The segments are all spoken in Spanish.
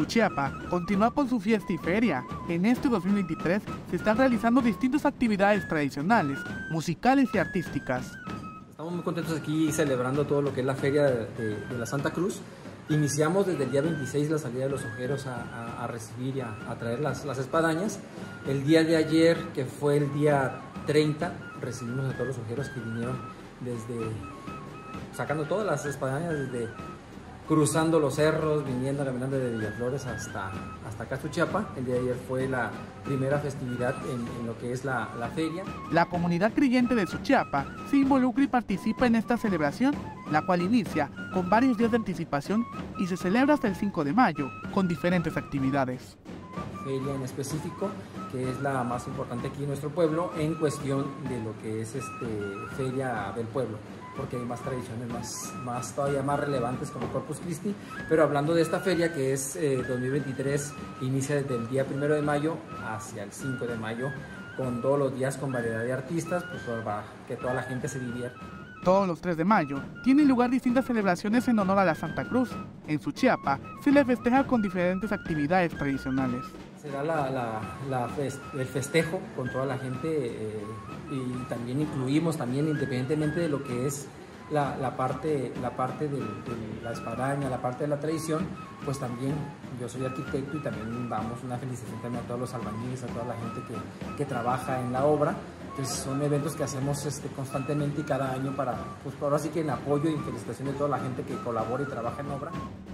Suchiapa continúa con su fiesta y feria. En este 2023 se están realizando distintas actividades tradicionales, musicales y artísticas. Estamos muy contentos aquí celebrando todo lo que es la feria de, la Santa Cruz. Iniciamos desde el día 26 la salida de los ojeros a, a, recibir y a, traer las, las, espadañas. El día de ayer, que fue el día 30, recibimos a todos los ojeros que vinieron desde, sacando todas las espadañas desde cruzando los cerros, viniendo, caminando de Villaflores hasta, hasta acá Chiapa. El día de ayer fue la primera festividad en, en lo que es la, la, feria. La comunidad creyente de Suchiapa se involucra y participa en esta celebración, la cual inicia con varios días de anticipación y se celebra hasta el 5 de mayo, con diferentes actividades. Feria en específico, que es la más importante aquí en nuestro pueblo, en cuestión de lo que es este, Feria del Pueblo porque hay más tradiciones más, más todavía más relevantes como Corpus Christi, pero hablando de esta feria que es eh, 2023, inicia desde el día 1 de mayo hacia el 5 de mayo, con todos los días con variedad de artistas, pues para que toda la gente se divierta. Todos los 3 de mayo tienen lugar distintas celebraciones en honor a la Santa Cruz. En Suchiapa se le festeja con diferentes actividades tradicionales. Será la, la, la el festejo con toda la gente eh, y también incluimos también independientemente de lo que es la, la parte, la parte de, de, la espadaña, la parte de la tradición, pues también yo soy arquitecto y también damos una felicitación también a todos los albañiles, a toda la gente que, que trabaja en la obra. Entonces son eventos que hacemos este, constantemente y cada año para, pues ahora sí que en apoyo y felicitación de toda la gente que colabora y trabaja en obra.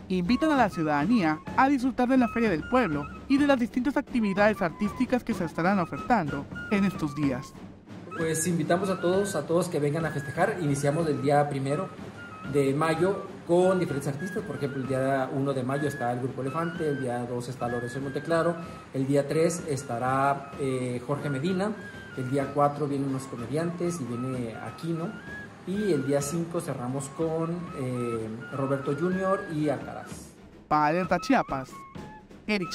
Invitan a la ciudadanía a disfrutar de la Feria del Pueblo y de las distintas actividades artísticas que se estarán ofertando en estos días. Pues invitamos a todos, a todos que vengan a festejar. Iniciamos el día primero de mayo con diferentes artistas. Por ejemplo, el día 1 de mayo está el Grupo Elefante, el día 2 está Lorenzo Monteclaro, el día 3 estará eh, Jorge Medina, el día 4 vienen unos comediantes y viene Aquino. Y el día 5 cerramos con eh, Roberto Junior y Alcaraz. Para Alerta Chiapas, Eric.